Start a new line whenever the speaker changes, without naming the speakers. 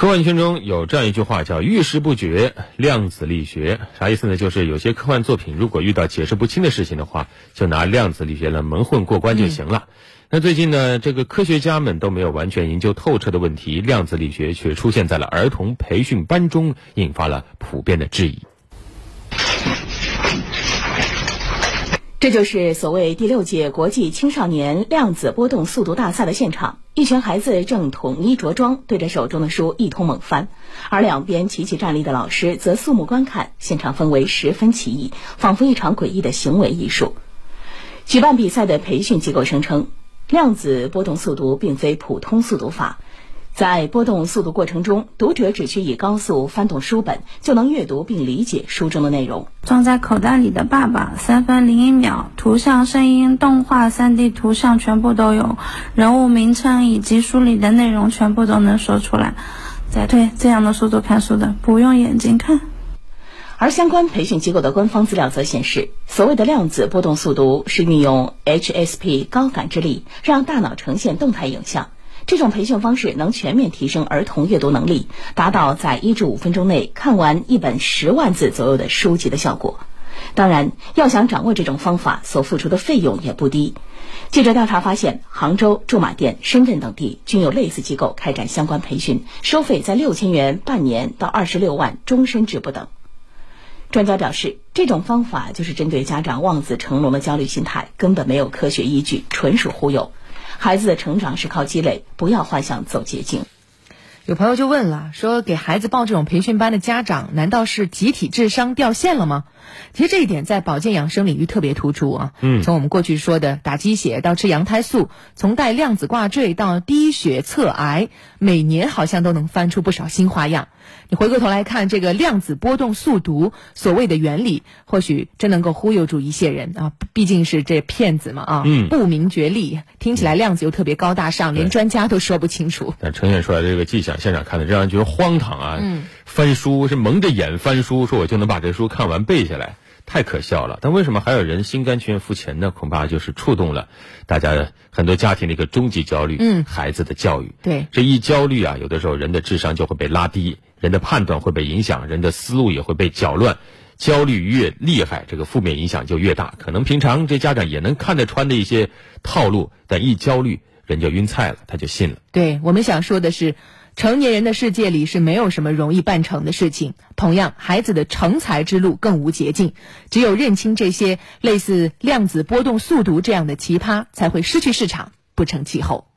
科幻圈中有这样一句话叫“遇事不决，量子力学”，啥意思呢？就是有些科幻作品如果遇到解释不清的事情的话，就拿量子力学来蒙混过关就行了。那最近呢，这个科学家们都没有完全研究透彻的问题，量子力学却出现在了儿童培训班中，引发了普遍的质疑。
这就是所谓第六届国际青少年量子波动速读大赛的现场，一群孩子正统一着装，对着手中的书一通猛翻，而两边齐齐站立的老师则肃穆观看，现场氛围十分奇异，仿佛一场诡异的行为艺术。举办比赛的培训机构声称，量子波动速读并非普通速读法。在波动速度过程中，读者只需以高速翻动书本，就能阅读并理解书中的内容。
装在口袋里的爸爸，三分零一秒，图像、声音、动画、3D 图像全部都有，人物名称以及书里的内容全部都能说出来。再对这样的速度看书的，不用眼睛看。
而相关培训机构的官方资料则显示，所谓的量子波动速读是运用 HSP 高感知力，让大脑呈现动态影像。这种培训方式能全面提升儿童阅读能力，达到在一至五分钟内看完一本十万字左右的书籍的效果。当然，要想掌握这种方法，所付出的费用也不低。记者调查发现，杭州、驻马店、深圳等地均有类似机构开展相关培训，收费在六千元半年到二十六万终身制不等。专家表示，这种方法就是针对家长望子成龙的焦虑心态，根本没有科学依据，纯属忽悠。孩子的成长是靠积累，不要幻想走捷径。
有朋友就问了，说给孩子报这种培训班的家长，难道是集体智商掉线了吗？其实这一点在保健养生领域特别突出啊。嗯，从我们过去说的打鸡血到吃羊胎素，从戴量子挂坠到低血测癌，每年好像都能翻出不少新花样。你回过头来看这个量子波动速读所谓的原理，或许真能够忽悠住一些人啊！毕竟是这骗子嘛啊！嗯，不明觉厉，听起来量子又特别高大上，连专家都说不清楚。
但呈现出来这个迹象，现场看的让人觉得荒唐啊！嗯，翻书是蒙着眼翻书，说我就能把这书看完背下来。太可笑了，但为什么还有人心甘情愿付钱呢？恐怕就是触动了大家很多家庭的一个终极焦虑，嗯，孩子的教育。
对，
这一焦虑啊，有的时候人的智商就会被拉低，人的判断会被影响，人的思路也会被搅乱。焦虑越厉害，这个负面影响就越大。可能平常这家长也能看得穿的一些套路，但一焦虑，人就晕菜了，他就信了。
对我们想说的是。成年人的世界里是没有什么容易办成的事情，同样，孩子的成才之路更无捷径。只有认清这些类似量子波动速读这样的奇葩，才会失去市场，不成气候。